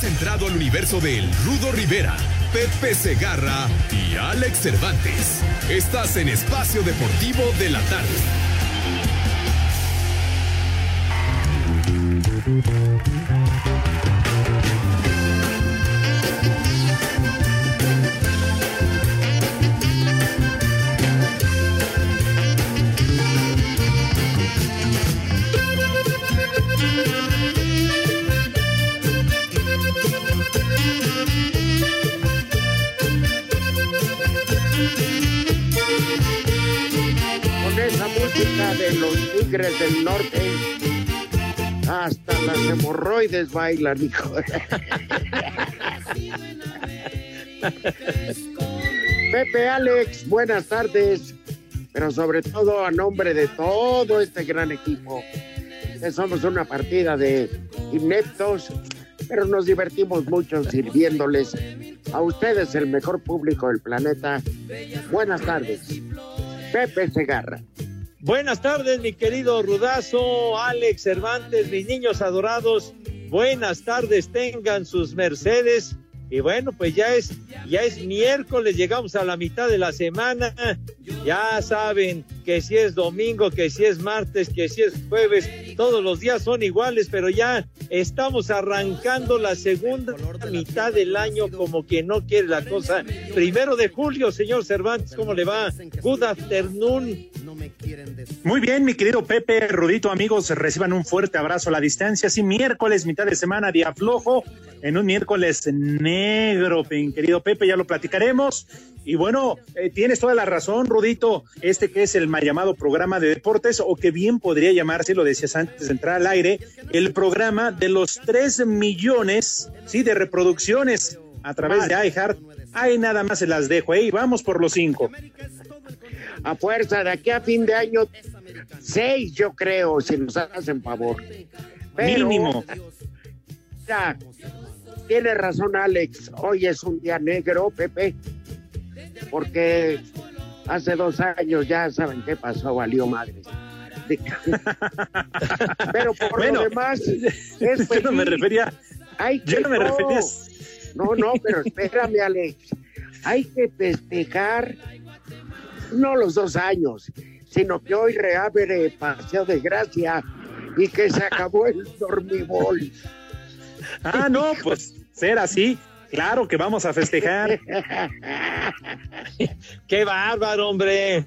Has entrado al universo de Rudo Rivera, Pepe Segarra y Alex Cervantes. Estás en Espacio Deportivo de la Tarde. De los tigres del norte, hasta las hemorroides bailan, hijo. Pepe Alex, buenas tardes, pero sobre todo a nombre de todo este gran equipo, somos una partida de ineptos, pero nos divertimos mucho sirviéndoles a ustedes el mejor público del planeta. Buenas tardes. Pepe Segarra. Buenas tardes, mi querido Rudazo, Alex Cervantes, mis niños adorados. Buenas tardes, tengan sus mercedes. Y bueno, pues ya es, ya es miércoles, llegamos a la mitad de la semana. Ya saben que si es domingo, que si es martes, que si es jueves, todos los días son iguales, pero ya estamos arrancando la segunda mitad del año como quien no quiere la cosa. Primero de julio, señor Cervantes, ¿cómo le va? Good afternoon. Muy bien, mi querido Pepe, Rudito, amigos, reciban un fuerte abrazo a la distancia. Sí, miércoles, mitad de semana, día flojo, en un miércoles negro, querido Pepe, ya lo platicaremos. Y bueno, eh, tienes toda la razón, Rudito, este que es el mal llamado programa de deportes, o que bien podría llamarse, lo decías antes de entrar al aire, el programa de los tres millones, sí, de reproducciones a través de iHeart. Ahí nada más se las dejo, ahí vamos por los cinco. A fuerza, de aquí a fin de año, seis yo creo, si nos hacen favor. Pero, Mínimo. Ya, tiene razón Alex, hoy es un día negro, Pepe, porque hace dos años ya saben qué pasó, valió madre. Pero por Bueno, lo demás, es Yo no me refería, Hay yo no me refería. No, no, pero espérame, Alex. Hay que festejar no los dos años, sino que hoy reabre Paseo de Gracia y que se acabó el dormibol. Ah, no, pues ser así, claro que vamos a festejar. ¡Qué bárbaro, hombre!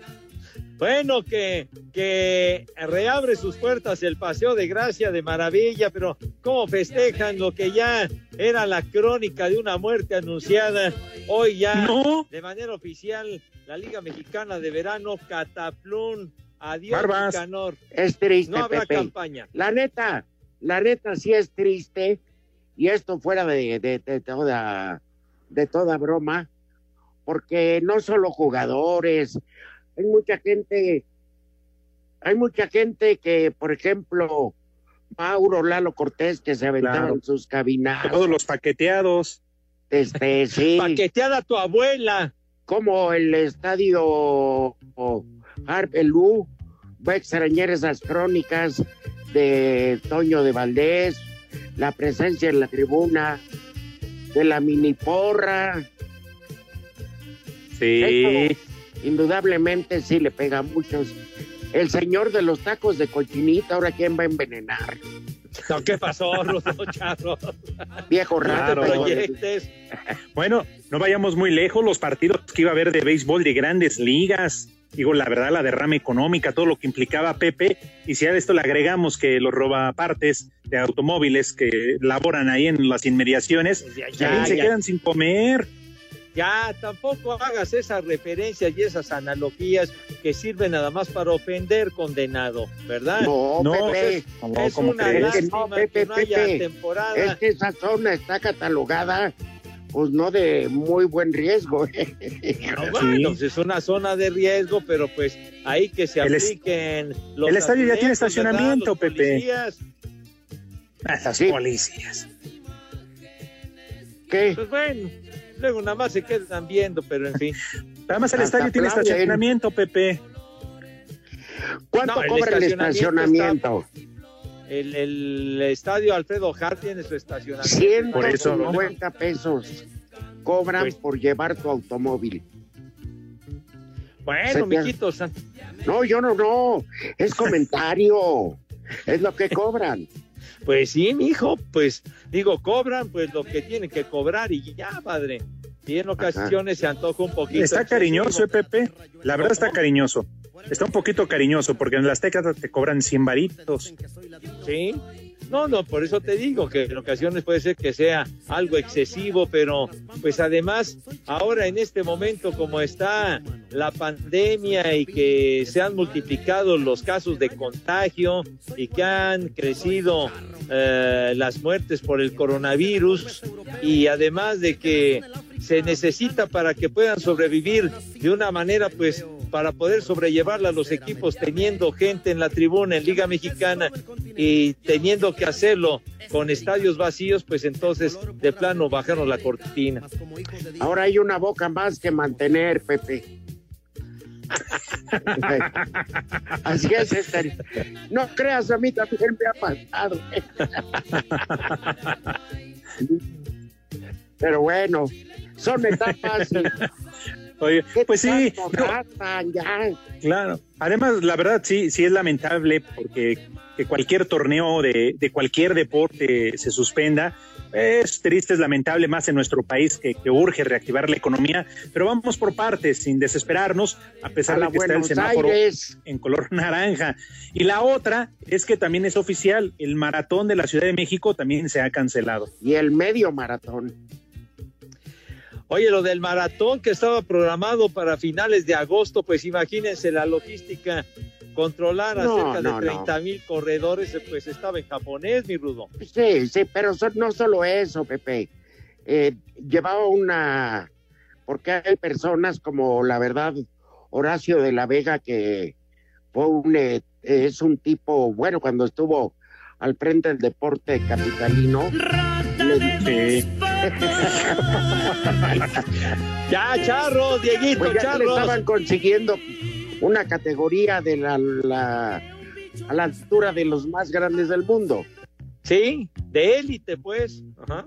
Bueno, que, que reabre sus puertas el Paseo de Gracia de maravilla, pero ¿cómo festejan lo que ya era la crónica de una muerte anunciada? Hoy ya, No. de manera oficial, la Liga Mexicana de Verano, Cataplún, adiós, Barbas. Nicanor. Es triste, No habrá Pepe. campaña. La neta, la neta sí es triste, y esto fuera de, de- de toda, de toda broma, porque no solo jugadores, hay mucha gente, hay mucha gente que, por ejemplo, Mauro Lalo Cortés, que se aventaron Claro. sus cabinas, Todos los paqueteados. este, sí, Paqueteada tu abuela. como el estadio Harpelú, va a extrañar esas crónicas de Toño de Valdés, la presencia en la tribuna, de la mini porra. Sí. Indudablemente sí le pega a muchos. el señor de los tacos de cochinita, ahora quién va a envenenar. No, ¿Qué pasó, Rudo Charro? Viejo rato. Claro. Bueno, no vayamos muy lejos, los partidos que iba a haber de béisbol de grandes ligas, digo, la verdad, la derrama económica, todo lo que implicaba Pepe, y si a esto le agregamos que los robapartes de automóviles que laboran ahí en las inmediaciones, Ya, también se ya. quedan sin comer. Ya, tampoco hagas esas referencias y esas analogías que sirven nada más para ofender, condenado, ¿verdad? No, No, Pepe. ¿Cómo- es cómo una crees? lástima No, Pepe, que no haya Pepe. temporada. Es que esa zona está catalogada, pues no de muy buen riesgo. No, bueno, pues es una zona de riesgo, pero pues ahí que se El es- apliquen los el estadio ya tiene estacionamiento, Los Pepe. policías. Ah, Las Sí. policías. ¿Qué? Pues bueno, luego nada más se quedan viendo, pero en fin. Además, el Hasta estadio tiene estacionamiento, Pepe. ¿Cuánto No, el cobra el estacionamiento estacionamiento? El, el estadio Alfredo Hart tiene su estacionamiento. Por eso, ¿no? 150 pesos cobran Pues- por llevar tu automóvil. Bueno, mijitos, No, yo no, no. Es comentario. es lo que cobran. pues sí, mijo, pues digo, cobran pues lo que tienen que cobrar y ya, padre. Y en ocasiones se antoja un poquito. Está cariñoso, ¿eh, Pepe. La verdad está cariñoso. Está un poquito cariñoso porque en las tecas te cobran 100 varitos. Sí. No, no, por eso te digo que en ocasiones puede ser que sea algo excesivo, pero pues además ahora en este momento como está la pandemia y que se han multiplicado los casos de contagio y que han crecido eh, las muertes por el coronavirus y además de que se necesita para que puedan sobrevivir de una manera pues para poder sobrellevarla a los equipos teniendo gente en la tribuna en Liga Mexicana y teniendo que hacerlo con estadios vacíos, pues entonces de plano bajaron la cortina. Ahora hay una boca más que mantener, Pepe. Así es, este. No creas, a mí también me ha pasado. Pero bueno, son etapas. y- Oye, ¿qué pues sí, tanto no, gastan ya? claro. Además, la verdad sí, sí es lamentable porque que cualquier torneo de, de cualquier deporte se suspenda. Es triste, es lamentable más en nuestro país que, que urge reactivar la economía, pero vamos por partes, sin desesperarnos, a pesar A de que está el semáforo Aires. en color naranja. Y la otra es que también es oficial, el maratón de la Ciudad de México también se ha cancelado. Y el medio maratón. Oye, lo del maratón que estaba programado para finales de agosto, pues imagínense la logística, controlar a No, cerca no, de no. 30 mil corredores, pues estaba en japonés, mi rudo. Sí, sí, pero so- no solo eso, Pepe. Eh, llevaba una... Porque hay personas como, la verdad, Horacio de la Vega, que fue un, eh, es un tipo, bueno, cuando estuvo al frente del deporte capitalino, le- Sí. Ya, charros, Dieguito, pues ya le charros. estaban consiguiendo una categoría de la, la- a la altura de los más grandes del mundo. Sí, de élite, pues. Ajá.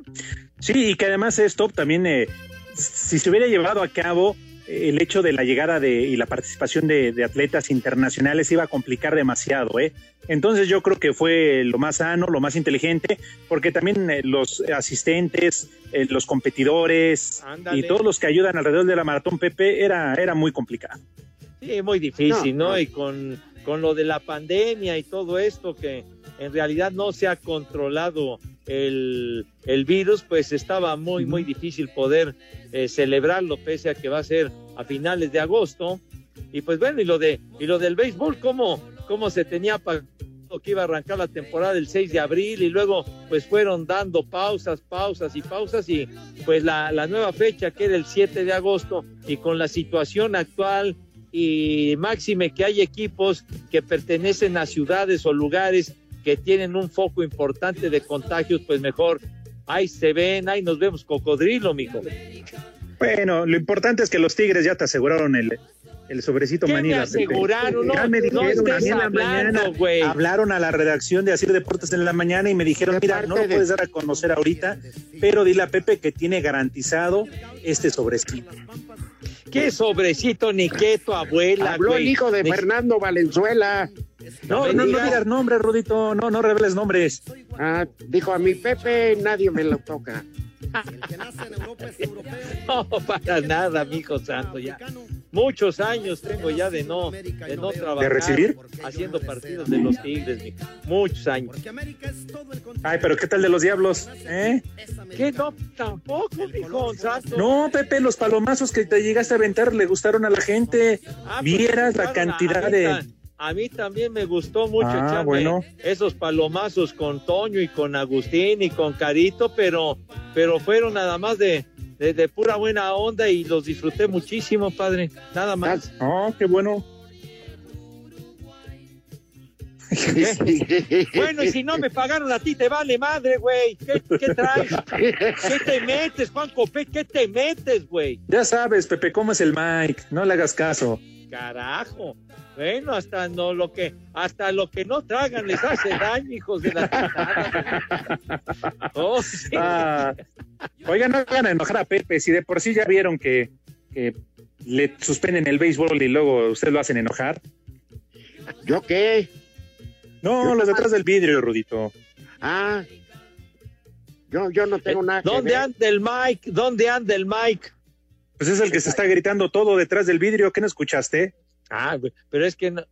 Sí, y que además esto también, eh, si se hubiera llevado a cabo el hecho de la llegada de, y la participación de, de atletas internacionales iba a complicar demasiado, ¿eh? Entonces yo creo que fue lo más sano, lo más inteligente, porque también eh, los asistentes, eh, los competidores Ándale. y todos los que ayudan alrededor de la maratón Pepe era, era muy complicado. Sí, muy difícil, No, ¿no? no. Y con, con lo de la pandemia y todo esto que en realidad no se ha controlado el, el virus, pues estaba muy, muy difícil poder eh, celebrarlo, pese a que va a ser a finales de agosto. Y pues bueno, y lo, de, y lo del béisbol, ¿cómo, cómo se tenía pagado que iba a arrancar la temporada el 6 de abril y luego pues fueron dando pausas, pausas y pausas y pues la, la nueva fecha que era el 7 de agosto y con la situación actual y máxime que hay equipos que pertenecen a ciudades o lugares que tienen un foco importante de contagios, pues mejor ahí se ven, ahí nos vemos cocodrilo, mijo. Bueno, lo importante es que los Tigres ya te aseguraron el, el sobrecito ¿Qué me manila. Aseguraron? No, Ya me no dijeron, a estés mí en la hablando, mañana güey. hablaron a la redacción de Asir Deportes en la mañana y me dijeron, ¿Qué mira, no lo de- puedes dar a conocer ahorita, pero dile a Pepe que tiene garantizado este sobrecito. ¿Qué sobrecito ni qué tu abuela, Habló el hijo de Ni- Fernando Valenzuela. No, no, no digas. nombres, Rudito. No, no reveles nombres. Ah, dijo a mi Pepe, nadie me lo toca. No, para nada, mijo santo, ya. Muchos años tengo ya de no, de no trabajar. recibir? Haciendo partidos de los Tigres, mijo. Muchos años. Ay, pero ¿qué tal de los diablos? ¿Eh? ¿Qué? No, tampoco, mijo santo. No, Pepe, los palomazos que te llegaste a aventar le gustaron a la gente. Ah, pues, Vieras la cantidad de... A mí también me gustó mucho Ah, echarme bueno. esos palomazos con Toño y con Agustín y con Carito, pero, pero fueron nada más de, de, de pura buena onda y los disfruté muchísimo, padre. Nada más. Oh, qué bueno. Bueno, y si no me pagaron a ti, te vale madre, güey. ¿Qué, qué traes? ¿Qué te metes, Juan Copé? ¿Qué te metes, güey? Ya sabes, Pepe, cómo es el Mike. No le hagas caso. Carajo. Bueno, hasta no lo que, hasta lo que no tragan les hace daño, hijos de la chingada. Oh, sí. Ah, oigan, no hagan enojar a Pepe. Si de por sí ya vieron que, que le suspenden el béisbol y luego ustedes lo hacen enojar. ¿Yo qué? No, los detrás del vidrio, Rudito. Ah, yo, yo no tengo nada que ¿Dónde ver. anda el Mike? ¿Dónde anda el Mike? Pues es el que se está gritando todo detrás del vidrio. ¿Qué no escuchaste? Ah, pero es que no-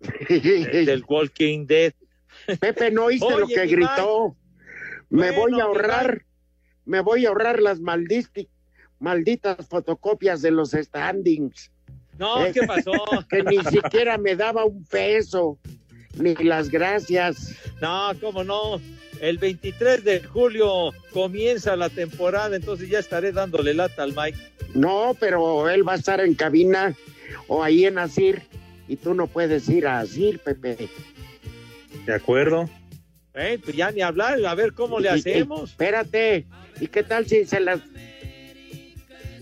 del Walking Dead. Pepe, ¿no oíste lo que gritó? Me Bueno, voy a ahorrar, me voy a ahorrar las malditas fotocopias de los standings, No, Eh. ¿qué pasó? que ni siquiera me daba un peso, ni las gracias. No, cómo no. El 23 de julio comienza la temporada, entonces ya estaré dándole lata al Mike. No, pero él va a estar en cabina o ahí en Asir, y tú no puedes ir a Asir, Pepe. De acuerdo. Eh, pues ya ni hablar, a ver cómo le Y- y- hacemos. espérate, ¿y qué tal si se las...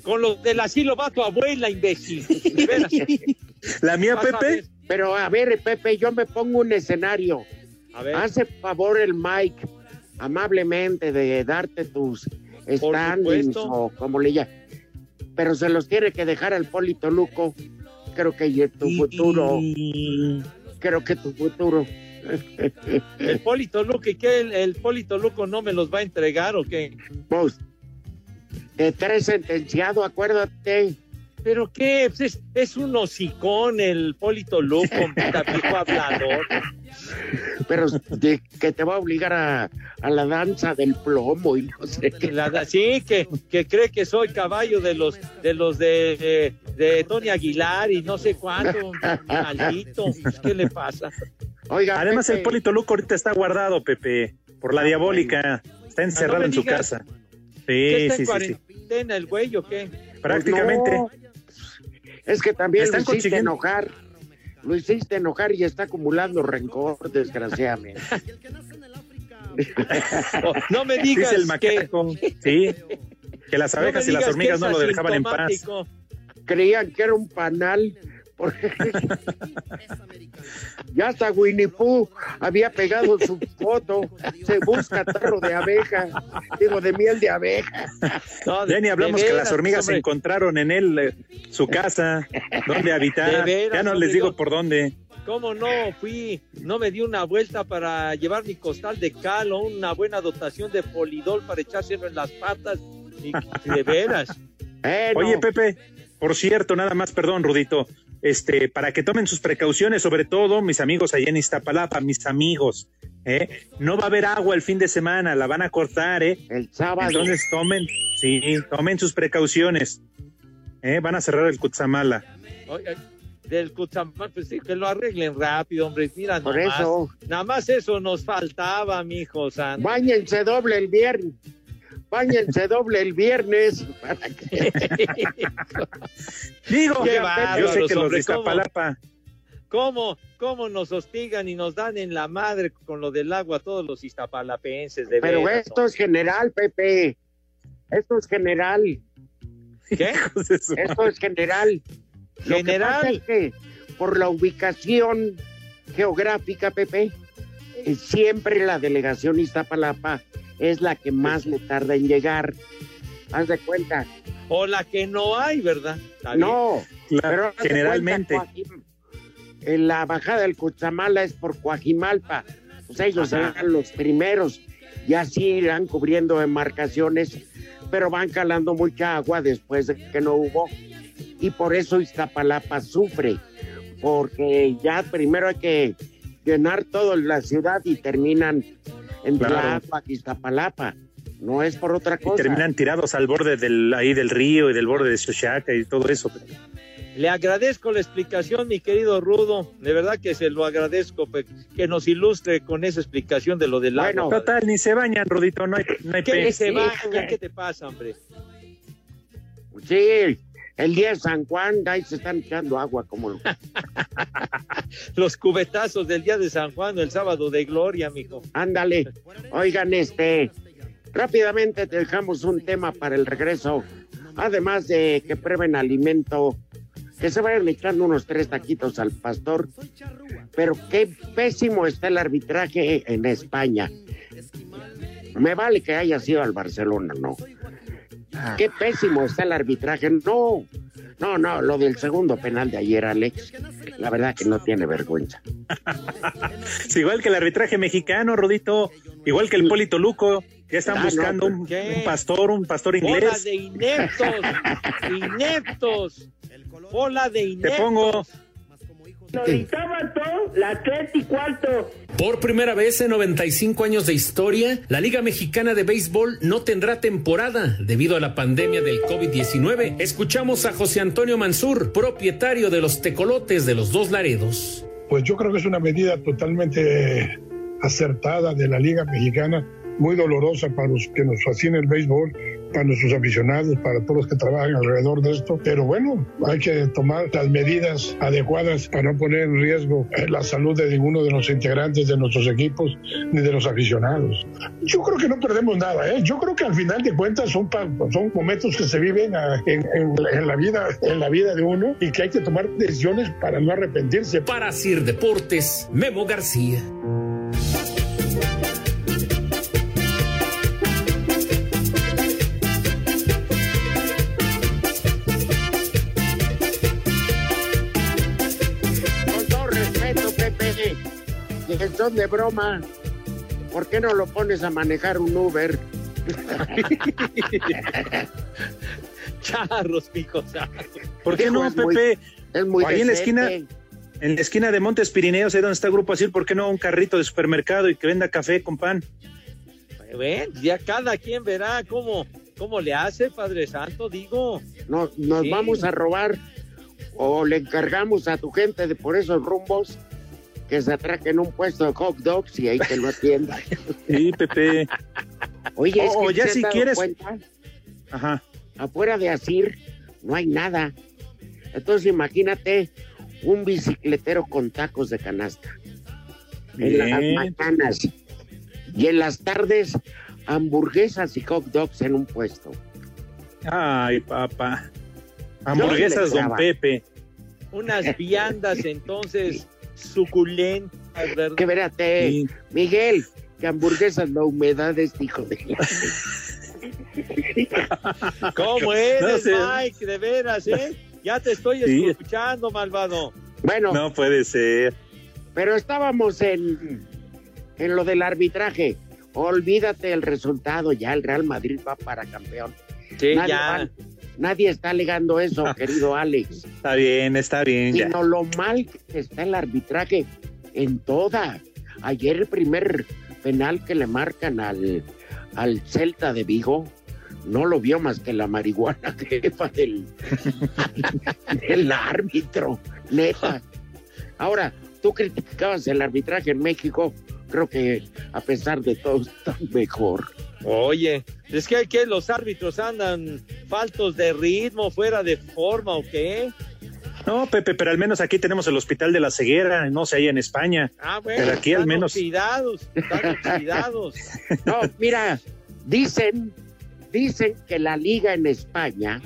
Con lo del asilo va tu abuela, imbécil. La mía, a Pepe. Pero a ver, Pepe, yo me pongo un escenario. A ver, Hace favor el Mike amablemente de darte tus standings o como le llaman. Pero se los tiene que dejar al Polito Luco. Creo que tu futuro, creo que tu futuro. el Polito Luco, ¿y qué? El, el Polito Luco no me los va a entregar o qué? Pues, te traes sentenciado, acuérdate. ¿Pero qué? Pues es, es un hocicón el Polito Luco, viejo hablador. Pero de- que te va a obligar a, a la danza del plomo y no sé qué. La sí, que, que cree que soy caballo de los de los de, de, de Tony Aguilar y no sé cuánto, maldito. ¿Qué le pasa? Oiga, Además, Pepe, el Polito Luco ahorita está guardado, Pepe, por la diabólica. Está encerrado Ah, no me en su casa. ¿Qué Sí, está sí, en sí, sí. cuarentena el güey o qué? Prácticamente. No, es que también lo hiciste enojar. Lo hiciste enojar y está acumulando rencor, desgraciadamente. No me digas Dice el que. Sí. Que las no abejas y las hormigas no lo dejaban en paz. Creían que era un panal. Porque- ya hasta Winnie Pooh había pegado su foto. Se busca tarro de abeja. Digo, de miel de abeja. No, de- Ya ni hablamos de que las hormigas hombre. encontraron en él eh, su casa, donde habitar. Veras, ya no les digo yo- por dónde. ¿Cómo no? Fui, no me di una vuelta para llevar mi costal de cal o una buena dotación de polidol para echárselo en las patas. Y, de veras. Eh, no. Oye, Pepe, por cierto, nada más, perdón, Rudito, este, para que tomen sus precauciones, sobre todo mis amigos allá en Iztapalapa, mis amigos, ¿eh? No va a haber agua el fin de semana, la van a cortar, ¿eh? El sábado. Entonces tomen, sí, tomen sus precauciones, ¿eh? Van a cerrar el Cutzamala. Oye, del Cutzamán, pues sí, que lo arreglen rápido, hombre. Mira, Por nomás, eso. Nada más eso nos faltaba, mijo santo. Báñense doble el viernes. Báñense doble el viernes. para que- Digo, Qué yo sé que los de. Iztapalapa, ¿Cómo, ¿Cómo nos hostigan y nos dan en la madre con lo del agua a todos los iztapalapenses? De Pero veras, esto es general, Pepe. Esto es general. ¿Qué? Esto es general. Lo que General. pasa es que por la ubicación geográfica, Pepe, eh, siempre la delegación Iztapalapa es la que más le tarda en llegar. Haz de cuenta, o la que no hay, ¿verdad? No, Claro, pero generalmente. cuenta, en la bajada del Cuchamala es por Coajimalpa. Pues ellos Ajá. serán los primeros y así irán cubriendo embarcaciones, pero van calando mucha agua después de que no hubo. Y por eso Iztapalapa sufre, porque ya primero hay que llenar toda la ciudad y terminan en Claro. Tláhuac, Iztapalapa. No es por otra Y cosa. terminan tirados al borde del, ahí del río y del borde de Xochaca y todo eso. Le agradezco la explicación, mi querido Rudo. De verdad que se lo agradezco que nos ilustre con esa explicación de lo del Bueno, agua. Total, ni se bañan, Rodito, no hay, no hay ¿Qué se sí, baña? sí. ¿Qué te pasa, hombre? Sí, el día de San Juan, ahí se están echando agua como lo- Los cubetazos del día de San Juan el sábado de gloria, mijo. Ándale. Oigan, este, rápidamente te dejamos un tema para el regreso. Además de que prueben alimento, que se vayan echando unos tres taquitos al pastor. Pero qué pésimo está el arbitraje en España. Me vale que haya sido al Barcelona, no. Qué pésimo está el arbitraje. No, no, no, lo del segundo penal de ayer, Alex. La verdad que no tiene vergüenza. Es igual que el arbitraje mexicano, Rodito, igual que el Polito Luco, ya están Ah, no, buscando un, pastor, un pastor Bola inglés. de ineptos, ineptos. Bola de Te Por primera vez en 95 años de historia, la Liga Mexicana de Béisbol no tendrá temporada debido a la pandemia del COVID-19. Escuchamos a José Antonio Mansur, propietario de los tecolotes de los dos Laredos. Pues yo creo que es una medida totalmente acertada de la Liga Mexicana, muy dolorosa para los que nos fascina el béisbol, para nuestros aficionados, para todos los que trabajan alrededor de esto. Pero bueno, hay que tomar las medidas adecuadas para no poner en riesgo eh, la salud de ninguno de los integrantes de nuestros equipos ni de los aficionados. Yo creo que no perdemos nada, ¿eh? Yo creo que al final de cuentas son, son momentos que se viven ah, en, en- en la vida, en la vida de uno y que hay que tomar decisiones para no arrepentirse. Para Sir Deportes, Memo García. Son de broma, ¿por qué no lo pones a manejar un Uber? Charros, mijo, charros. ¿por qué no, es muy- Pepe? Es muy Ahí en la esquina, en la esquina de Montes Pirineos, ahí donde está el Grupo Asir, ¿por qué no un carrito de supermercado y que venda café con pan? Ven, ya cada quien verá cómo, cómo le hace, Padre Santo, digo. Nos, nos Sí. vamos a robar o le encargamos a tu gente de por esos rumbos que se atraquen un puesto de hot dogs y ahí te lo atienda. Sí, Pepe. Oye, es O- o que ya ¿te has si quieres- cuenta? Ajá. afuera de Asir no hay nada. Entonces imagínate un bicicletero con tacos de canasta. En las mañanas y en las tardes hamburguesas y hot dogs en un puesto. Ay, papá. Hamburguesas, don. Pepe. Unas viandas entonces suculentas, ¿verdad? Que verate, Sí. Miguel, que hamburguesas la humedad es hijo de ¿Cómo eres, No sé. Mike? De veras, ¿eh? Ya te estoy Sí. escuchando, malvado. Bueno, No puede ser. pero estábamos en, en lo del arbitraje. Olvídate el resultado, ya el Real Madrid va para campeón. Sí, Nadie, ya. va- nadie está alegando eso, querido Alex. Está bien, está bien. Ya. sino lo mal que está el arbitraje en toda. Ayer el primer penal que le marcan al, al Celta de Vigo no lo vio más que la marihuana jefa del, del árbitro, neta. Ahora, tú criticabas el arbitraje en México, creo que a pesar de todo está mejor. Oye, es que, que los árbitros andan faltos de ritmo, fuera de forma o qué. No, Pepe, pero al menos aquí tenemos el Hospital de la Ceguera, no sé, ahí en España. Ah, bueno, Pero aquí al están menos- oxidados, están oxidados. No, mira, dicen, dicen que la liga en España,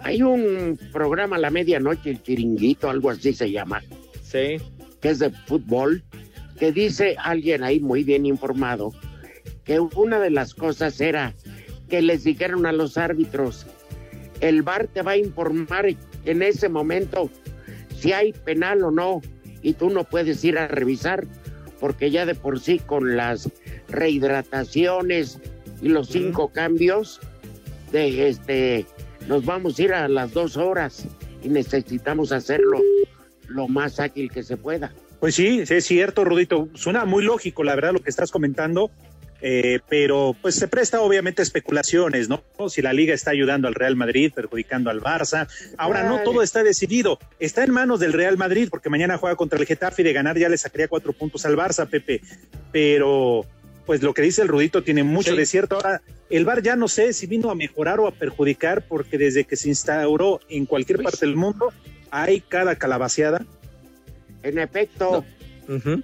hay un programa a la medianoche, el chiringuito, algo así se llama, Sí. que es de fútbol, que dice alguien ahí muy bien informado, que una de las cosas era que les dijeron a los árbitros el VAR te va a informar en ese momento si hay penal o no y tú no puedes ir a revisar porque ya de por sí con las rehidrataciones y los cinco cambios de este nos vamos a ir a las dos horas y necesitamos hacerlo lo más ágil que se pueda. Pues sí, es cierto, Rudito. Suena muy lógico, la verdad, lo que estás comentando. Eh, pero pues se presta obviamente a especulaciones, ¿no? Si la liga está ayudando al Real Madrid, perjudicando al Barça. Ahora no todo está decidido, está en manos del Real Madrid porque mañana juega contra el Getafe y de ganar ya le sacaría cuatro puntos al Barça, Pepe. Pero pues lo que dice el Rudito tiene mucho de cierto. Ahora, el VAR ya no sé si vino a mejorar o a perjudicar porque desde que se instauró en cualquier parte del mundo hay cada calabaceada. En efecto. No,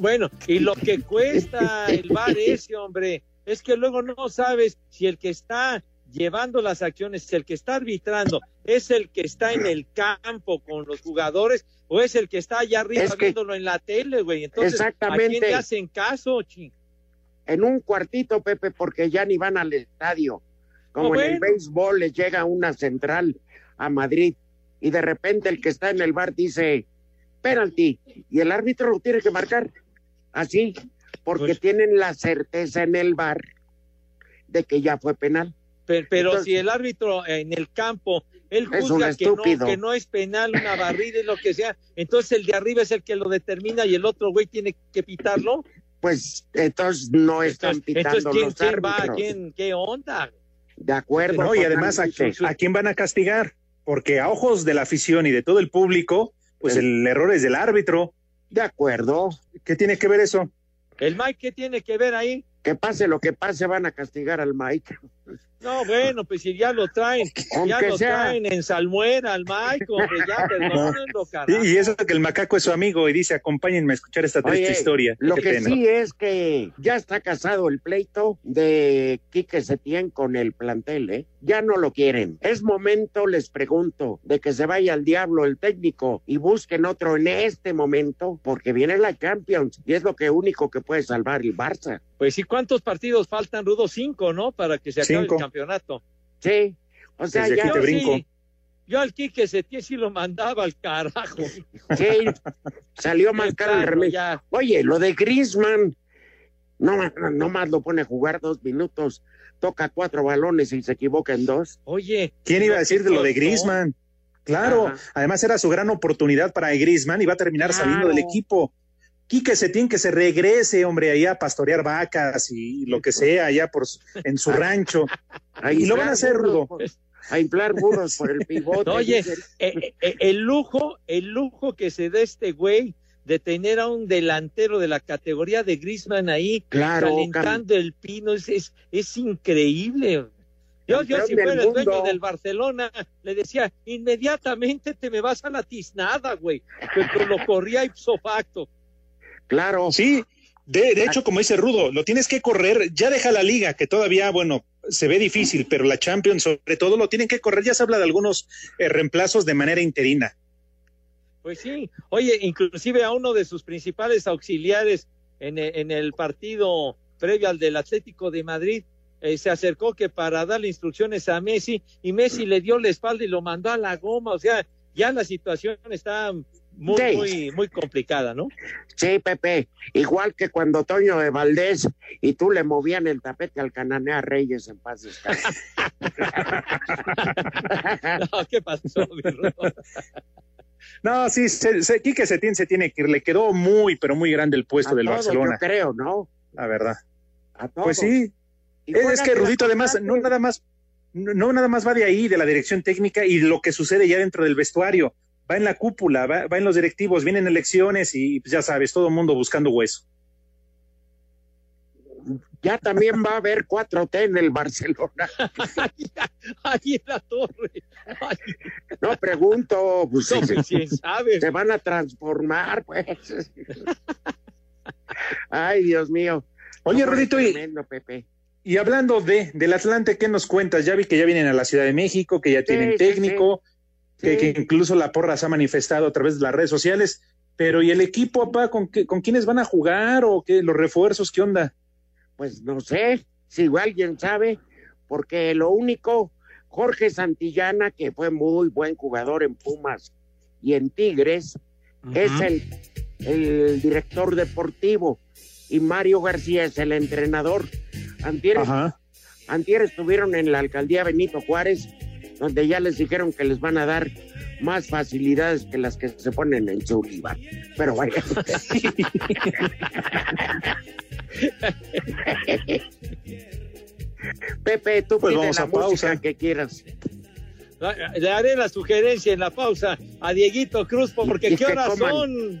bueno, y lo que cuesta el bar ese, hombre, es que luego no sabes si el que está llevando las acciones, el que está arbitrando, es el que está en el campo con los jugadores o es el que está allá arriba viéndolo en la tele, güey. Entonces, exactamente. ¿a quién le hacen caso, ching? En un cuartito, Pepe, porque ya ni van al estadio. Como en el béisbol les llega una central a Madrid y de repente el que está en el bar dice, penalti, y el árbitro lo tiene que marcar así, porque pues tienen la certeza en el bar de que ya fue penal. Pero, si el árbitro en el campo, él juzga que no, que no es penal, una barrida y lo que sea, entonces el de arriba es el que lo determina y el otro güey tiene que pitarlo. Pues entonces no están pitando entonces, ¿quién, los ¿quién va? ¿Quién, ¿Qué onda? De acuerdo. No, y además, ¿a, ¿a quién van a castigar? Porque a ojos de la afición y de todo el público, pues el, error es del árbitro. De acuerdo. ¿Qué tiene que ver eso? ¿El Mike qué tiene que ver ahí? Que pase lo que pase, van a castigar al Mike. No, bueno, pues si ya lo traen, ya lo traen en salmuera al Mike, hombre, ya perdónenlo, carajo. Y eso que el macaco es su amigo y dice, acompáñenme a escuchar esta triste historia. Lo que sí es que ya está casado el pleito de Quique Setién con el plantel, ¿eh? Ya no lo quieren. Es momento, les pregunto, de que se vaya al diablo el técnico y busquen otro en este momento, porque viene la Champions y es lo que único que puede salvar el Barça. Pues sí, ¿cuántos partidos faltan, Rudo? Cinco, ¿no? Para que se acabe el campeonato. Sí, o sea, ya te brinco. yo al Quique Setién sí lo mandaba al carajo. Sí, salió más caro el remedio. Oye, lo de Griezmann, no, no más lo pone a jugar dos minutos, toca cuatro balones y se equivoca en dos. Oye. ¿Quién iba a decir de lo de Griezmann? Claro, además era su gran oportunidad para Griezmann y va a terminar saliendo del equipo. Quique Setín que se regrese, hombre, allá a pastorear vacas y lo que sea, allá por en su rancho. y lo van a hacer, Rudo. A inflar burros por el pivote. Oye, eh, eh, el lujo, el lujo que se da este güey de tener a un delantero de la categoría de Grisman ahí, claro, calentando el pino, es, es, es increíble. Yo, yo si fuera el dueño del Barcelona, le decía, inmediatamente te me vas a la tiznada, güey. Pero lo corría ipso facto. Claro. Sí, de, de, hecho, como dice Rudo, lo tienes que correr, ya deja la liga, que todavía, bueno, se ve difícil, pero la Champions sobre todo lo tienen que correr, ya se habla de algunos eh, reemplazos de manera interina. Pues sí, oye, inclusive a uno de sus principales auxiliares en, en el partido previo al del Atlético de Madrid, eh, se acercó que para darle instrucciones a Messi y Messi le dio la espalda y lo mandó a la goma, o sea, ya la situación está muy, muy, muy complicada, ¿no? Sí, Pepe, igual que cuando Toño de Valdés y tú le movían el tapete al Cananea Reyes en paz no, ¿qué pasó, No, sí, se, se, Quique Setién se tiene que ir, le quedó muy, pero muy grande el puesto a del Barcelona. Yo creo, ¿no? La verdad. A todos. Pues sí. Es, que Rudito además no nada más no, no nada más va de ahí, de la dirección técnica y lo que sucede ya dentro del vestuario. Va en la cúpula, va, va en los directivos, vienen elecciones y pues, ya sabes, todo el mundo buscando hueso. Ya también va a haber 4T en el Barcelona. Ahí en la torre. Ay, No pregunto, pues no, pues, quién sabe. se van a transformar, pues. Ay, Dios mío. Oye, No, Rudito, y, tremendo, Pepe. y hablando de del Atlante, ¿qué nos cuentas? Ya vi que ya vienen a la Ciudad de México, que ya tienen sí, técnico, Sí. que incluso la porra se ha manifestado a través de las redes sociales. Pero ¿y el equipo, papá? ¿Con, qué, ¿Con quiénes van a jugar o qué? ¿Los refuerzos? ¿Qué onda? Pues no sé si alguien sabe, porque lo único Jorge Santillana, que fue muy buen jugador en Pumas y en Tigres, es el, el director deportivo y Mario García es el entrenador. Antier, antier estuvieron en la alcaldía Benito Juárez, donde ya les dijeron que les van a dar más facilidades que las que se ponen en Sullivan. Pero vaya. Pepe, tú Pues pide vamos la a pausa. que quieras. Le haré la sugerencia en la pausa a Dieguito Cruz, porque ¿qué horas son?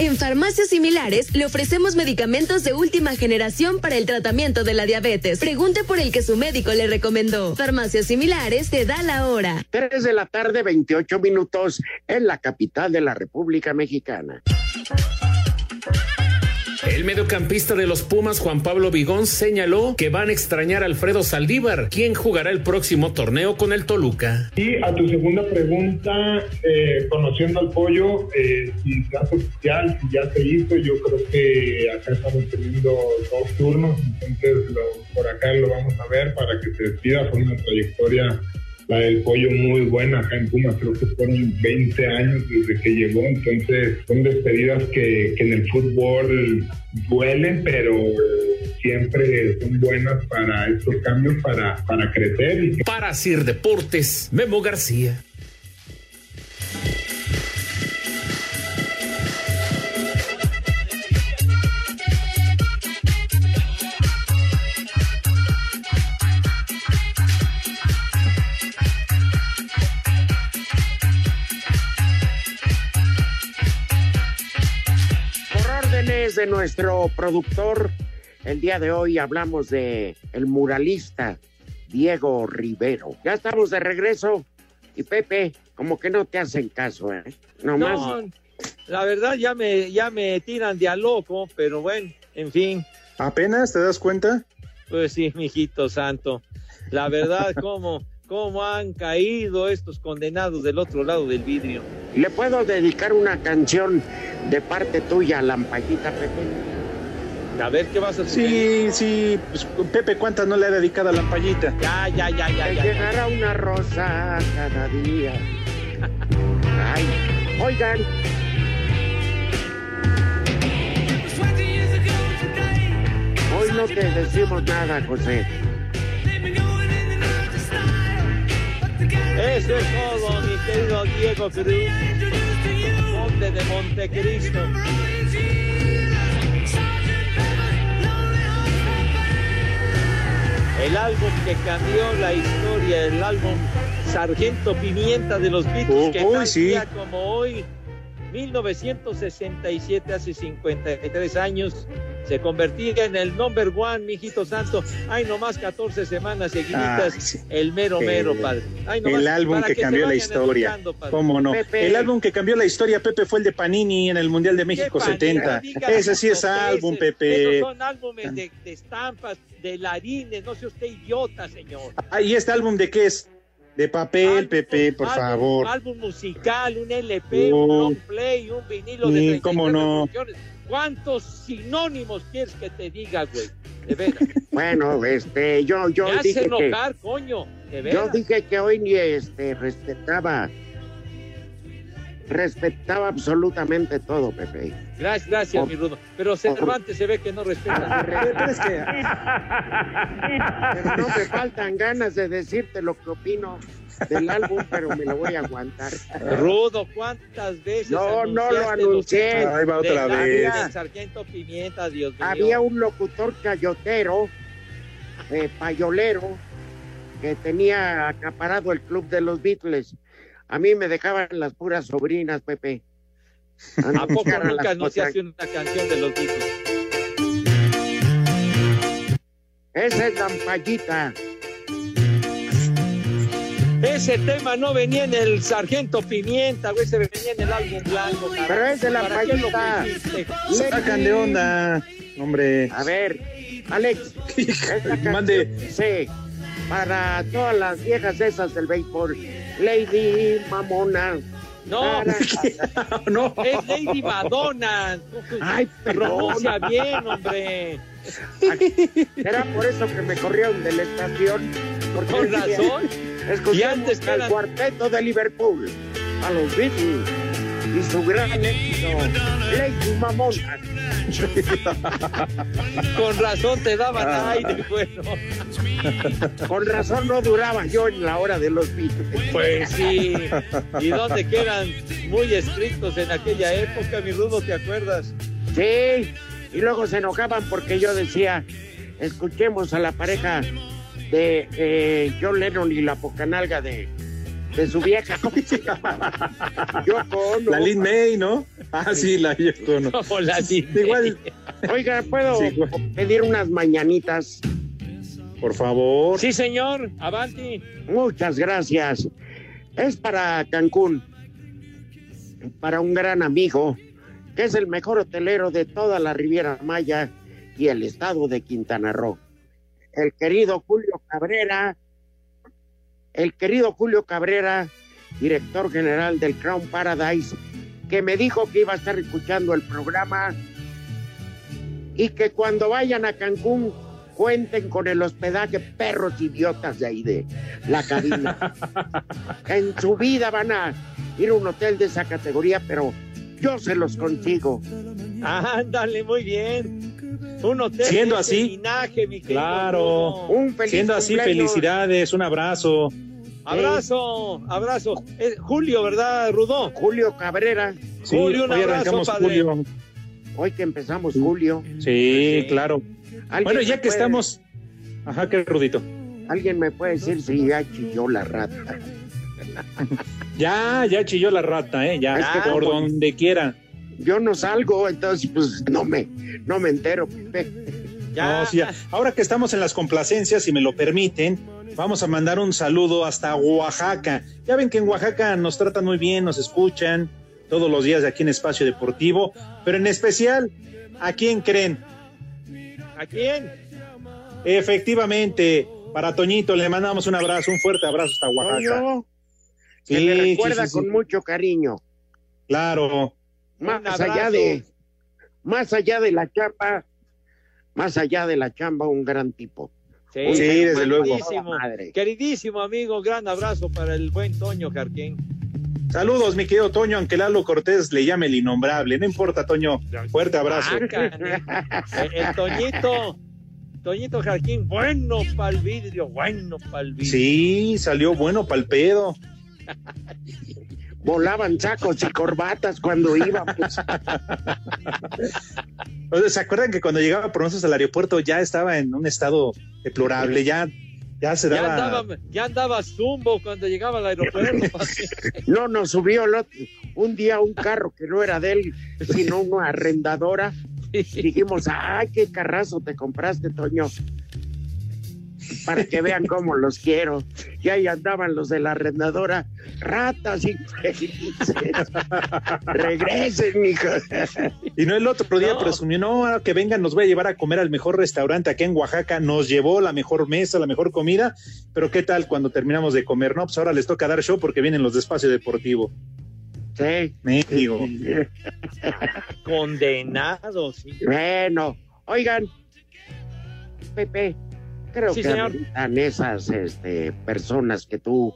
En farmacias similares le ofrecemos medicamentos de última generación para el tratamiento de la diabetes. Pregunte por el que su médico le recomendó. Farmacias similares te da la hora. 3 de la tarde, 28 minutos, en la capital de la República Mexicana. El mediocampista de los Pumas, Juan Pablo Vigón, señaló que van a extrañar a Alfredo Saldívar, quien jugará el próximo torneo con el Toluca. Y a tu segunda pregunta, eh, conociendo al pollo, eh, si se hace oficial, si ya se hizo, yo creo que acá estamos teniendo dos turnos, entonces lo- por acá lo vamos a ver para que se despida. Fue una trayectoria, la del pollo, muy buena acá en Pumas, creo que fueron 20 años desde que llegó, entonces son despedidas que, que en el fútbol duelen, pero siempre son buenas para estos cambios, para, para crecer Para Sir Deportes, Memo García. De nuestro productor, el día de hoy hablamos de el muralista Diego Rivero. Ya estamos de regreso y Pepe, como que no te hacen caso, ¿eh? Nomás. No, la verdad ya me, ya me tiran de a loco, pero bueno, en fin. ¿Apenas te das cuenta? Pues sí, mijito santo. La verdad, cómo, cómo han caído estos condenados del otro lado del vidrio. ¿Le puedo dedicar una canción de parte tuya a Lampallita, Pepe? A ver qué vas a hacer. Sí, sí. pues, Pepe, ¿cuántas no le ha dedicado a la Lampallita? Ya, ya, ya, ya, Te ya. ya. llegará una rosa cada día. Ay, oigan. Hoy no te decimos nada, José. Eso es todo, mi querido Diego Cruz, conde de Montecristo. El álbum que cambió la historia, el álbum Sargento Pimienta de los Beatles, que Uy, tal sí. día como hoy, 1967, hace 53 años, se convertía en el number one, mijito santo. Ay, nomás 14 semanas seguiditas, Ay, sí. el mero El- mero, padre. Ay, nomás El álbum que cambió la historia. educando. ¿Cómo no? Pepe. El álbum que cambió la historia, Pepe, fue el de Panini en el Mundial de México Qué 70. panita, diga Ese sí es álbum, Pepe. Esos son álbumes de, de estampas, de larines, no sea usted idiota, señor. Ah, ¿y este álbum de qué es? De papel, Álbum- Pepe, por álbum- favor. Álbum musical, un LP, Oh. un long play, un vinilo de Sí, 33 cómo no. ¿Cuántos sinónimos quieres que te diga, güey? De veras. Bueno, este, yo, yo Me hace dije que, enojar, coño. De yo veras. dije que hoy ni este respetaba, respetaba absolutamente todo, Pepe. Gracias, gracias, mi Rudo. Pero Cervantes se ve que no respeta. Pero es que Pero no me faltan ganas de decirte lo que opino del álbum, pero me lo voy a aguantar. Rudo, ¿cuántas veces No, no lo los anuncié. Ahí va otra de vez. del Sargento Pimienta, Dios mío. Había un locutor cayotero, eh, payolero, que tenía acaparado el club de los Beatles. A mí me dejaban las puras sobrinas, Pepe. ¿A poco a nunca las anunciaste cosas. una canción de los Beatles? Esa es Lampallita. Ese tema no venía en el Sargento Pimienta, güey, se venía en el álbum blanco. carajo. Pero es de ¿Para qué lo Lampallita. sacan de onda. Hombre. A ver, Alex. Mande. dice, para todas las viejas esas del béisbol, Lady Mamona. No, no. es Lady Madonna. Ay, Pronuncia bien, hombre. Era por eso que me corrieron de la estación. Porque Con razón. Escuchamos Y antes eran- cuarteto de Liverpool, a los Beatles y su gran éxito, Lady Mamona. Con razón te daban Ah. aire, bueno. Con razón no duraba yo en la hora de los Beatles. Pues sí. Y donde que eran muy estrictos en aquella época, mi Rudo, ¿te acuerdas? Sí, y luego se enojaban porque yo decía, escuchemos a la pareja de eh, John Lennon y la pocanalga de, de su vieja. ¿Cómo se llama? Yoko Ono. La Lin May, ¿no? Ah, sí, la Yoko Ono. Como la Igual, Oiga, ¿puedo Sí, pedir unas mañanitas? por favor. Sí, señor. Avanti. Muchas gracias. Es para Cancún, para un gran amigo, que es el mejor hotelero de toda la Riviera Maya y el estado de Quintana Roo. El querido Julio Cabrera, el querido Julio Cabrera, director general del Crown Paradise, que me dijo que iba a estar escuchando el programa y que cuando vayan a Cancún cuenten con el hospedaje perros idiotas de ahí de la cabina. en su vida van a ir a un hotel de esa categoría, pero yo se los consigo. Ándale, muy bien. Siendo así, linaje, mi querido Claro. Rudo. Un feliz Siendo así, cumpleaños. felicidades, un abrazo. Abrazo, abrazo. Es Julio, ¿verdad, Rudo? Julio Cabrera, Sí, Julio, un hoy abrazo, arrancamos padre. Julio. hoy que empezamos Julio. Sí, claro. ¿alguien Bueno, me ya que puede- estamos. Ajá, qué rudito. Alguien me puede decir si ya chilló la rata. Ya, ya chilló la rata, ¿eh? Ya, Es que por donde quiera. Yo no salgo, entonces pues no me, no me entero. Ya. No, sí, ya. Ahora que estamos en las complacencias, si me lo permiten, vamos a mandar un saludo hasta Oaxaca. Ya ven que en Oaxaca nos tratan muy bien, nos escuchan todos los días de aquí en Espacio Deportivo, pero en especial, ¿a quién creen? ¿A quién? Efectivamente, para Toñito le mandamos un abrazo, un fuerte abrazo hasta Oaxaca. Toño, Sí, que me sí, recuerda sí, sí. con mucho cariño. Claro. Más allá de, más allá de la chamba, más allá de la chamba, un gran tipo. Sí, desde luego. Queridísimo, madre. queridísimo amigo, gran abrazo para el buen Toño Jarquín. Saludos, mi querido Toño, aunque Lalo Cortés le llame el innombrable. No importa, Toño. Fuerte abrazo. Ah, canijo. el, el Toñito, Toñito Jarquín, bueno para el vidrio, bueno para el vidrio. Sí, salió bueno pa'l pedo. Volaban sacos y corbatas cuando íbamos. Sea, ¿Se acuerdan que cuando llegaba por nosotros al aeropuerto ya estaba en un estado deplorable? Ya, ya se Ya daba. andaba, ya andaba zumbo cuando llegaba al aeropuerto. No nos subió el otro- un día un carro que no era de él, sino una arrendadora. Dijimos, ay, qué carrazo te compraste, Toño. Para que vean cómo los quiero. Y ahí andaban los de la arrendadora, ratas infelices. Regresen, mijo. Y no el otro día No. presumió, no, ahora que vengan, nos voy a llevar a comer al mejor restaurante aquí en Oaxaca. Nos llevó la mejor mesa, la mejor comida. Pero ¿qué tal cuando terminamos de comer? No, pues ahora les toca dar show porque vienen los de espacio deportivo. Sí. Me digo. Condenados. sí. Bueno, oigan, Pepe, creo Sí, que señor. esas este, personas que tú,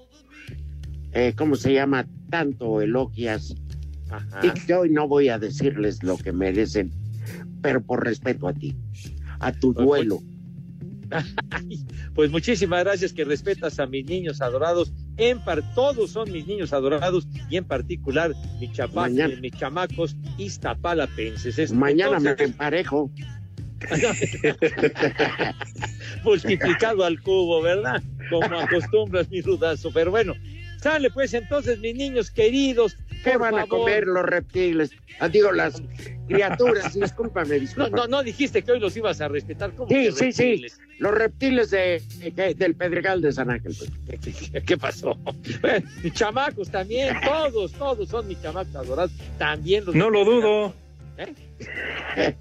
eh, ¿cómo se llama? Tanto elogias. Ajá. Y que hoy no voy a decirles lo que merecen, pero por respeto a ti, a tu Pues, duelo. Pues muchísimas gracias que respetas a mis niños adorados. En par todos son mis niños adorados y en particular mi chapa- mis chamacos iztapalapenses. Es- Mañana entonces, me emparejo. multiplicado al cubo, ¿verdad? Como acostumbras mi rudazo. Pero bueno, sale pues entonces mis niños queridos. ¿Qué van a comer los reptiles? Ah, digo, las criaturas, discúlpame, No, discúlpame. no, no dijiste que hoy los ibas a respetar. ¿Cómo Sí, sí, sí. reptiles? Los reptiles de, de- del Pedregal de San Ángel. pues. ¿Qué pasó? Bueno, mis chamacos también, todos, todos son mis chamacos adorados. También los No lo dudo. ¿Eh?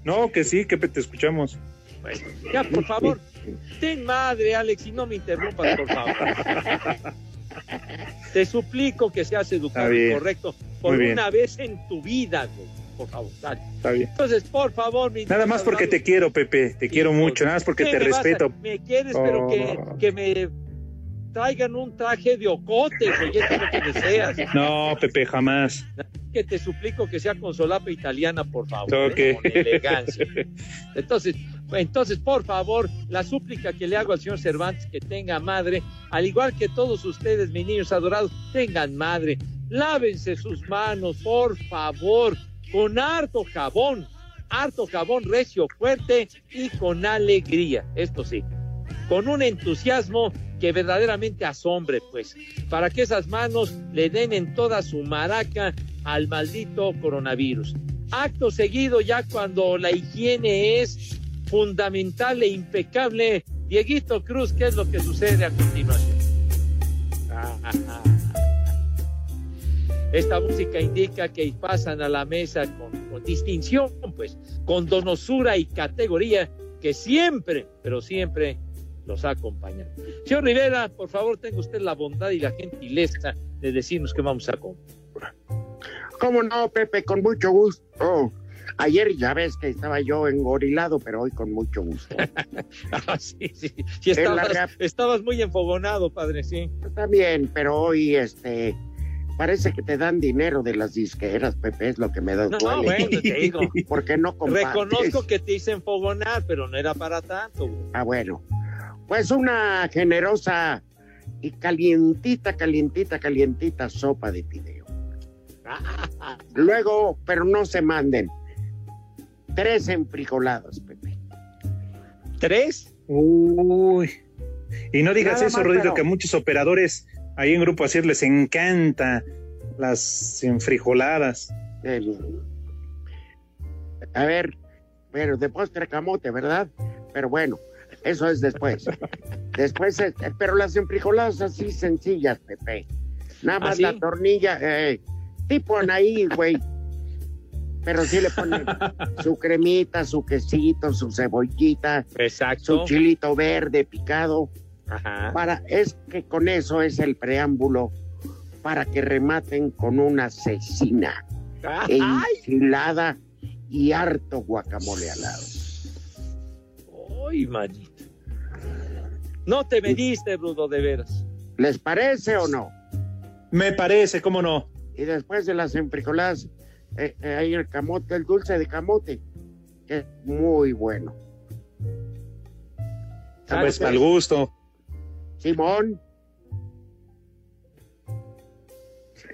No, que sí, que te escuchamos. Bueno, ya, por favor, ten madre, Alex, y no me interrumpas, por favor. Te suplico que seas educado y correcto por una vez en tu vida, güey. Por favor, dale. Está bien. Entonces, por favor, mi Nada más porque te quiero, Pepe. Te quiero mucho. Nada más porque ¿Qué te a- respeto. me quieres, pero que, Oh. que me traigan un traje de ocote, güey, eso es lo que deseas. No, Pepe, jamás. Que te suplico que sea con solapa italiana, por favor. ¿eh? Con elegancia. Entonces, entonces, por favor, la súplica que le hago al señor Cervantes que tenga madre, al igual que todos ustedes, mis niños adorados, tengan madre. Lávense sus manos, por favor, con harto jabón, harto jabón recio, fuerte y con alegría. Esto sí, con un entusiasmo que verdaderamente asombre, pues, para que esas manos le den en toda su maraca al maldito coronavirus. Acto seguido, ya cuando la higiene es fundamental e impecable, Dieguito Cruz, ¿qué es lo que sucede a continuación? Esta música indica que pasan a la mesa con, con distinción, pues, con donosura y categoría que siempre, pero siempre los ha acompañado. Señor Rivera, por favor, tenga usted la bondad y la gentileza de decirnos qué vamos a comprar. ¿Cómo no, Pepe? Con mucho gusto. Ayer ya ves que estaba yo engorilado, pero hoy con mucho gusto. Ah, sí, sí, sí, la estabas, estabas muy enfogonado, padre, sí. También, pero hoy este parece que te dan dinero de las disqueras, Pepe, es lo que me da No, duele. bueno, te digo. Porque no compartes. Reconozco que te hice enfogonar, pero no era para tanto. güey. Ah, bueno. Pues una generosa y calientita, calientita, calientita sopa de fideo. Luego, pero no se manden. Tres enfrijoladas, Pepe. ¿Tres? Uy. Y no digas Nada eso, más, Rodrigo, pero- que a muchos operadores ahí en Grupo Asir les encanta las enfrijoladas. El- A ver, pero de postre camote, ¿verdad? Pero bueno, eso es después. después, es- pero las enfrijoladas así sencillas, Pepe. Nada ¿Ah, más sí? la tornilla, eh, tipo Anaí, güey. Pero sí le ponen su cremita, su quesito, su cebollita, Exacto. su chilito verde picado. Ajá. Para, es que con eso es el preámbulo para que rematen con una cecina Ay, enchilada y harto guacamole al lado. ay, manito. No te mediste, Rudo, de veras. ¿Les parece o no? Me parece, ¿cómo no? Y después de las enfrijoladas, eh, eh, hay el camote, el dulce de camote, que es muy bueno. Pues para el gusto. Simón.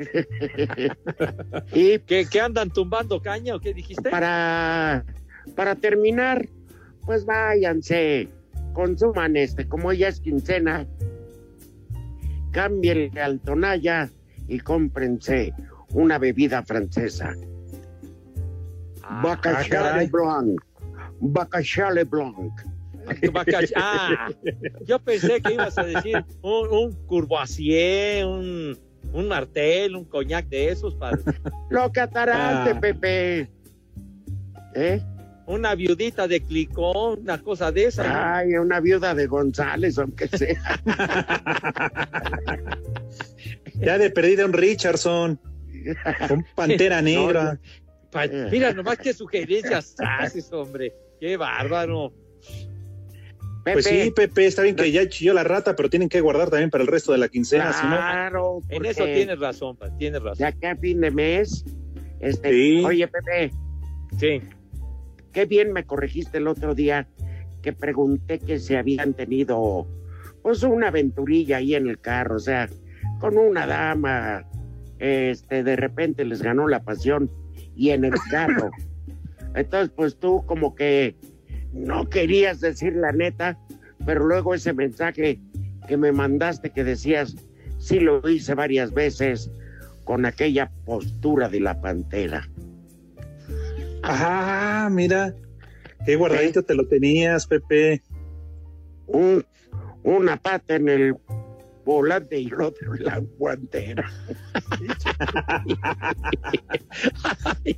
y ¿Qué, qué andan tumbando caña o qué dijiste? para, para terminar, pues váyanse, consuman este, como ya es quincena, cámbienle al tonalla y cómprense una bebida francesa. Ah, Bacachale. Blanc. Bacachale Blanc. Ah, yo pensé que ibas a decir un, un Courvoisier, un, un martel, un coñac de esos, padre. Lo catarante, Ah. Pepe. ¿Eh? Una viudita de Clicón, una cosa de esas. ¿no? Ay, una viuda de González, aunque sea. Ya de perdida un Richardson, un Pantera Negra. Pa- Mira nomás qué sugerencias haces, hombre. Qué bárbaro. Pues sí, Pepe, está bien que ya chilló la rata, pero tienen que guardar también para el resto de la quincena, si no. Claro, En porque eso tienes razón, pa, tienes razón. De acá a fin de mes, este, Sí. oye, Pepe, Sí. Qué bien me corregiste el otro día que pregunté que si habían tenido, pues, una aventurilla ahí en el carro, o sea, con una dama, este, de repente les ganó la pasión y en el carro. Entonces, pues tú como que no querías decir la neta, pero luego ese mensaje que me mandaste que decías, sí lo hice varias veces con aquella postura de la pantera. Ah, mira, qué guardadito te lo tenías, Pepe. Un- una pata en el volante y el otro en la guantera.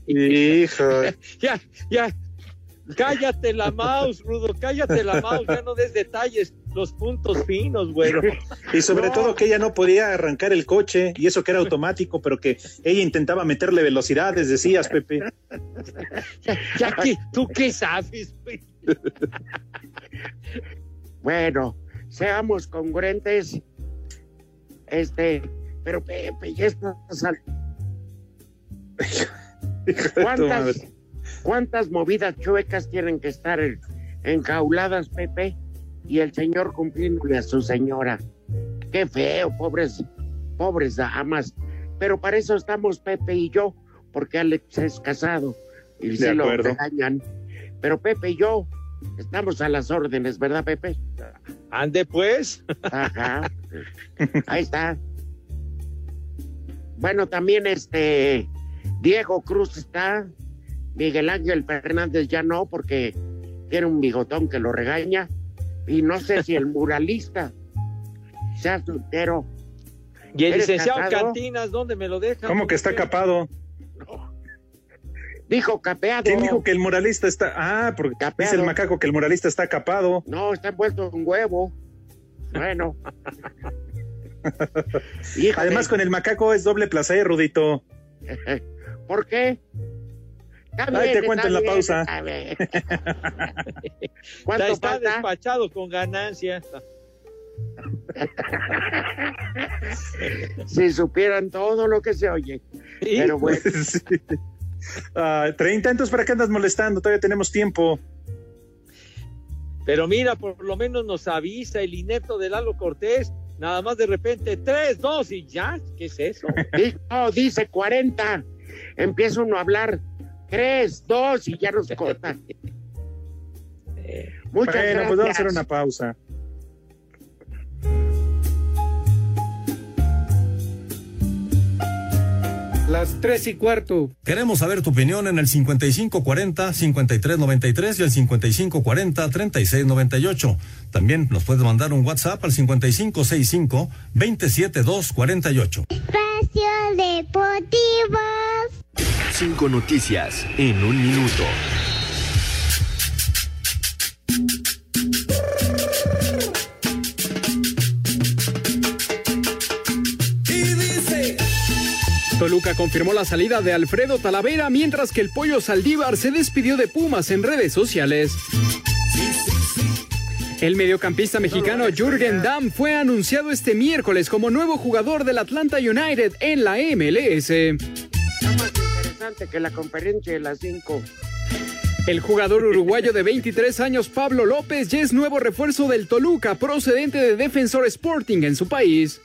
Hijo. Ya, ya. Cállate la mouse, Rudo, cállate la mouse, ya no des detalles, los puntos finos, güero. Y sobre No. todo que ella no podía arrancar el coche, y eso que era automático, pero que ella intentaba meterle velocidades, decías, Pepe. Ya, ya que, ¿tú qué sabes, güey? Bueno, seamos congruentes. Este, pero Pepe, ya estás al- ¿Cuántas, ¿Cuántas movidas chuecas tienen que estar en- enjauladas, Pepe? Y el señor cumpliéndole a su señora. Qué feo, pobres, pobres damas. Pero para eso estamos Pepe y yo, porque Alex es casado y De se lo regañan. Pero Pepe y yo estamos a las órdenes, ¿verdad, Pepe? Ande pues. Ajá. Ahí está. Bueno, también este Diego Cruz está, Miguel Ángel Fernández ya no, porque tiene un bigotón que lo regaña. Y no sé si el muralista sea soltero. Y el ¿Eres licenciado casado? Cantinas, ¿dónde me lo dejan? ¿Cómo que está capado? Dijo capeado. ¿Quién dijo que el moralista está? Ah, porque dice el macaco que el moralista está capado. No, está envuelto en huevo. Bueno. Además, con el macaco es doble placer, Rudito. ¿Por qué? Ahí te cuento en la pausa. Está, ¿Cuánto está despachado con ganancia. Si supieran todo lo que se oye. Pero bueno. Sí. Ah, 30, entonces ¿para qué andas molestando? Todavía tenemos tiempo. Pero mira, por lo menos nos avisa el inepto de Lalo Cortés. Nada más de repente, tres, dos y ya. ¿Qué es eso? Di- No, dice 40. Empieza uno a hablar. 3, 2 y ya nos corta. Muchas bueno, gracias. pues vamos a hacer una pausa. Las tres y cuarto. Queremos saber tu opinión en el 5540-5393 y el 5540-3698. También nos puedes mandar un WhatsApp al 5565-27248. Espacio Deportivo. Cinco noticias en un minuto. Toluca confirmó la salida de Alfredo Talavera mientras que el pollo Saldívar se despidió de Pumas en redes sociales. El mediocampista mexicano Jürgen Damm fue anunciado este miércoles como nuevo jugador del Atlanta United en la MLS. Que la conferencia de las 5. El jugador uruguayo de 23 años Pablo López ya es nuevo refuerzo del Toluca procedente de Defensor Sporting en su país.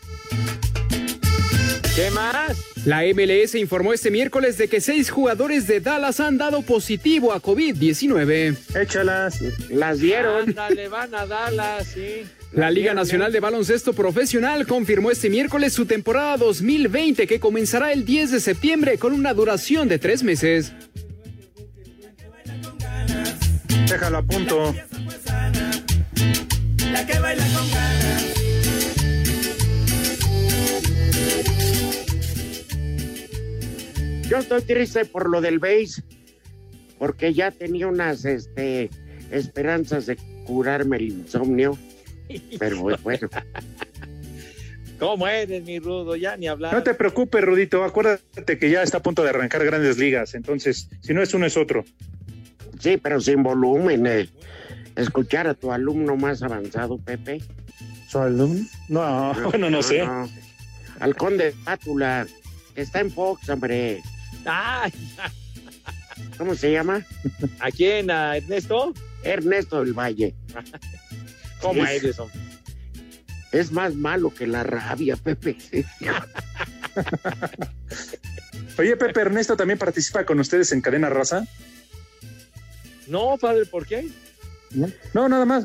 ¿Qué más? La MLS informó este miércoles de que seis jugadores de Dallas han dado positivo a COVID-19. Échalas. Las dieron. Ándale, van a Dallas, sí. La Liga Nacional de Baloncesto Profesional confirmó este miércoles su temporada 2020 que comenzará el 10 de septiembre con una duración de tres meses. Déjalo a punto. La que baila con ganas. Yo estoy triste por lo del base, porque ya tenía unas este, esperanzas de curarme el insomnio. Pero bueno, ¿Cómo eres, mi rudo? Ya ni hablar. No te preocupes, Rudito. Acuérdate que ya está a punto de arrancar grandes ligas. Entonces, si no es uno, es otro. sí, pero sin volumen. eh. Escuchar a tu alumno más avanzado, Pepe. ¿Su alumno? No, bueno, no sé. Al conde Pátula, que está en Fox, hombre. Ay, ¿Cómo se llama? ¿A quién? ¿A Ernesto? Ernesto del Valle. ¿Cómo Es- eres, hombre? Es más malo que la rabia, Pepe. Oye, Pepe Ernesto también participa con ustedes en Cadena Raza. No, padre, ¿por qué? No, no nada más.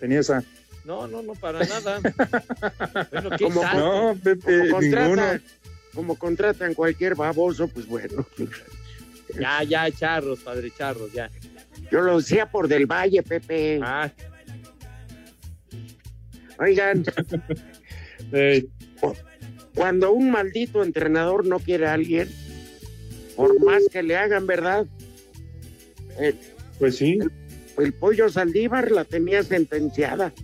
Tenía esa. No, no, no, para nada. bueno, ¿qué Como- tal? No, Pepe, como, ninguno. contrata, como contratan cualquier baboso, pues bueno. Ya, ya, charros, padre, charros, ya. Yo lo decía por del Valle, Pepe. Ah, Oigan, Cuando un maldito entrenador no quiere a alguien, por más que le hagan, ¿verdad? pues sí. El, el, pollo Saldívar la tenía sentenciada.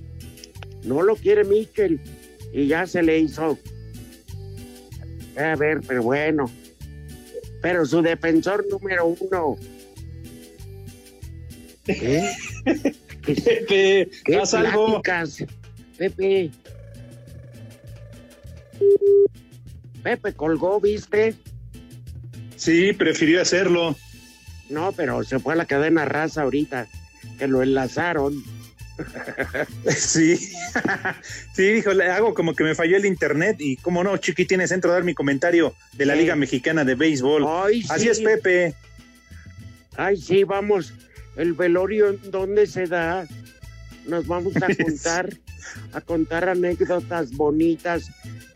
No lo quiere Michel y ya se le hizo. A ver, pero bueno. Pero su defensor número uno. ¿Eh? Pepe, ¿Qué haz algo. Pepe. Pepe colgó, ¿viste? Sí, prefirió hacerlo. No, pero se fue a la cadena raza ahorita, que lo enlazaron. Sí, sí, dijo, le hago como que me falló el internet y como no, Chiqui, tienes centro a dar mi comentario de la Sí. Liga Mexicana de Béisbol. Ay, Así sí. es, Pepe. Ay, sí, vamos. El velorio, ¿en dónde se da? Nos vamos a contar, a contar anécdotas bonitas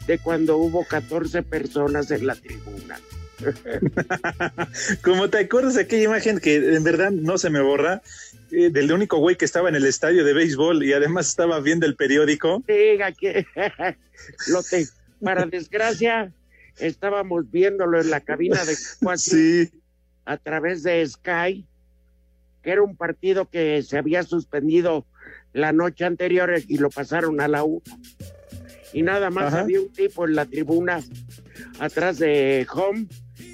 de cuando hubo 14 personas en la tribuna. Como te acuerdas de aquella imagen que en verdad no se me borra, eh, del único güey que estaba en el estadio de béisbol y además estaba viendo el periódico. Diga que lo te, para desgracia, estábamos viéndolo en la cabina de cuatro Sí, a través de Sky, que era un partido que se había suspendido la noche anterior y lo pasaron a la una. Y nada más Ajá. había un tipo en la tribuna atrás de Home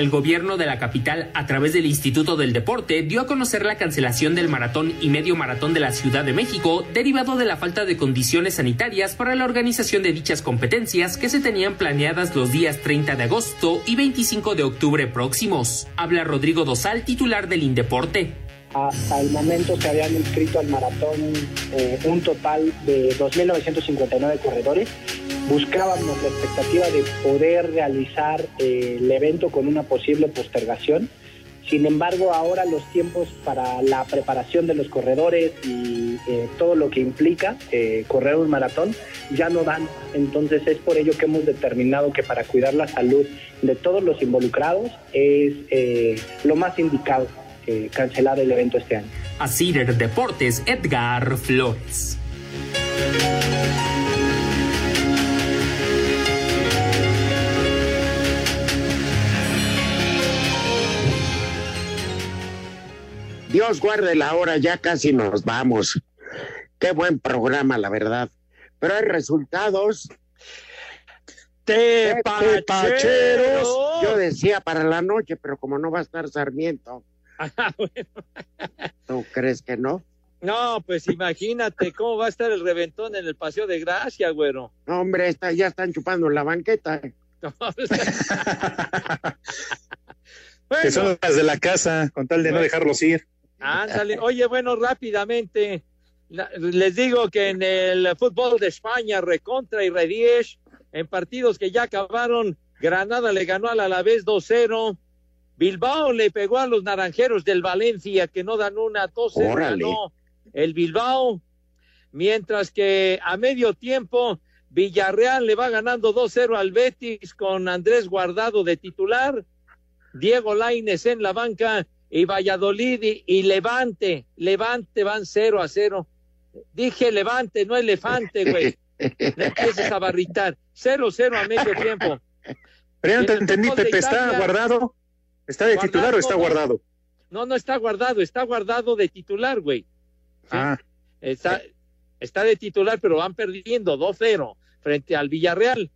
El gobierno de la capital, a través del Instituto del Deporte, dio a conocer la cancelación del maratón y medio maratón de la Ciudad de México, derivado de la falta de condiciones sanitarias para la organización de dichas competencias que se tenían planeadas los días 30 de agosto y 25 de octubre próximos. Habla Rodrigo Dosal, titular del Indeporte. Hasta el momento se habían inscrito al maratón eh, un total de 2.959 corredores. Buscábamos la expectativa de poder realizar eh, el evento con una posible postergación. Sin embargo, ahora los tiempos para la preparación de los corredores y eh, todo lo que implica correr un maratón ya no dan. Entonces es por ello que hemos determinado que para cuidar la salud de todos los involucrados es lo más indicado eh, cancelar el evento este año. A Cider Deportes, Edgar Flores. Dios guarde la hora, ya casi nos vamos. Qué buen programa, la verdad. Pero hay resultados. Tepacheros. Yo decía para la noche, pero como no va a estar Sarmiento, ¿tú crees que no? No, pues imagínate cómo va a estar el reventón en el Paseo de Gracia, güero. No, hombre, está, ya están chupando en la banqueta. que son las de la casa, con tal de no dejarlos ir. Ándale. Oye, bueno, rápidamente, les digo que en el fútbol de España, Recontra y Redies, en partidos que ya acabaron, Granada le ganó al Alavés 2-0, Bilbao le pegó a los naranjeros del Valencia, que no dan una 2-0, Órale. ganó el Bilbao, mientras que a medio tiempo Villarreal le va ganando 2-0 al Betis con Andrés Guardado de titular, Diego Laines en la banca y Valladolid y, y Levante, Levante van 0 a 0. Dije Levante, no elefante, güey. No empieces a barritar. 0-0 a medio tiempo. Pero no te En el entendí, fútbol de Pepe, ¿está guardado? ¿Está de titular o está Guardado? No, no está guardado, está guardado de titular, güey. Ah, Está, está de titular, pero van perdiendo 2-0 frente al Villarreal.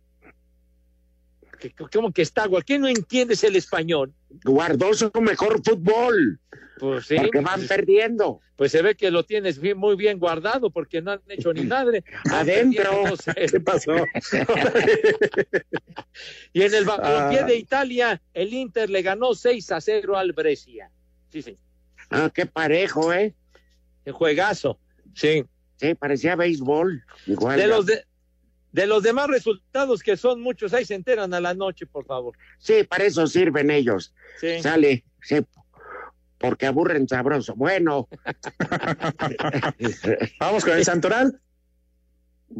Que- ¿Cómo que está? ¿Qué no entiendes el español? Guardó su mejor fútbol, Pues sí. porque van perdiendo. Pues se ve que lo tienes bien- muy bien guardado porque no han hecho ni madre. Adentro. perdiendo 2-0. ¿qué pasó? Y en el balompié Ah. de Italia, el Inter le ganó 6 a 0 al Brescia. Sí, sí. Ah, qué parejo, ¿eh? El juegazo. Sí. Sí, parecía béisbol. Igual. De los, de, de los demás resultados, que son muchos, ahí se enteran a la noche, por favor. Sí, para eso sirven ellos. Sí. Sale, sí. porque aburren sabroso. Bueno. Vamos con el Santoral.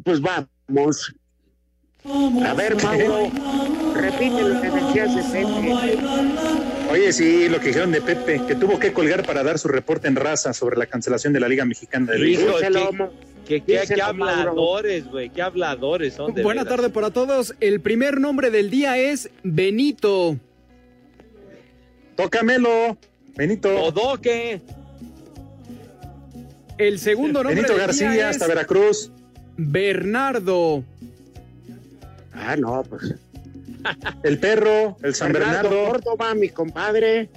Pues vamos. A ver, Mauro, repite lo que decías de Pepe. Oye, sí, lo que dijeron de Pepe, que tuvo que colgar para dar su reporte en raza sobre la cancelación de la Liga Mexicana de Béisbol. ¿Qué, qué, qué, qué habladores, güey? ¿Qué habladores son de Buena veras? tarde para todos. El primer nombre del día es Benito. Tócamelo, Benito. Odoque. El segundo nombre Benito del García día hasta es Veracruz. Bernardo. Ah, no, pues. El perro, el San Bernardo. Córdoba, mi compadre.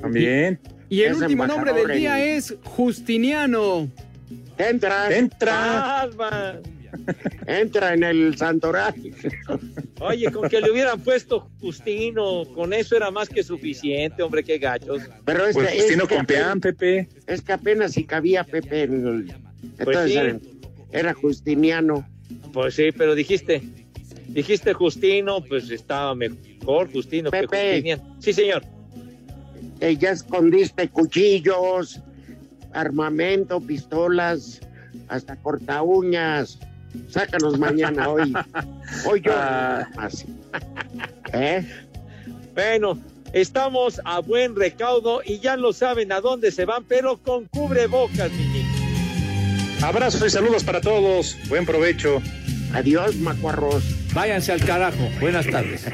También. Y el Es último nombre del día es Justiniano. Entra. Entra. Entra en el Santoral. Oye, con que le hubieran puesto Justino, con eso era más que suficiente, hombre, qué gachos. Pero es Pues que, Justino es que Pepe. Es que apenas si cabía Pepe en el- Entonces Pues sí. era, era Justiniano. Pues sí, pero dijiste, dijiste Justino, pues estaba mejor Justino que Pepe. Justiniano. Sí, señor. Eh, ya escondiste cuchillos, armamento, pistolas, hasta corta uñas. Sácanos mañana hoy. Hoy yo Ah. nada más. ¿Eh? Bueno, estamos a buen recaudo y ya lo saben a dónde se van, pero con cubrebocas, mi niño. Abrazos y saludos para todos. Buen provecho. Adiós, macuarros. Váyanse al carajo. Buenas tardes.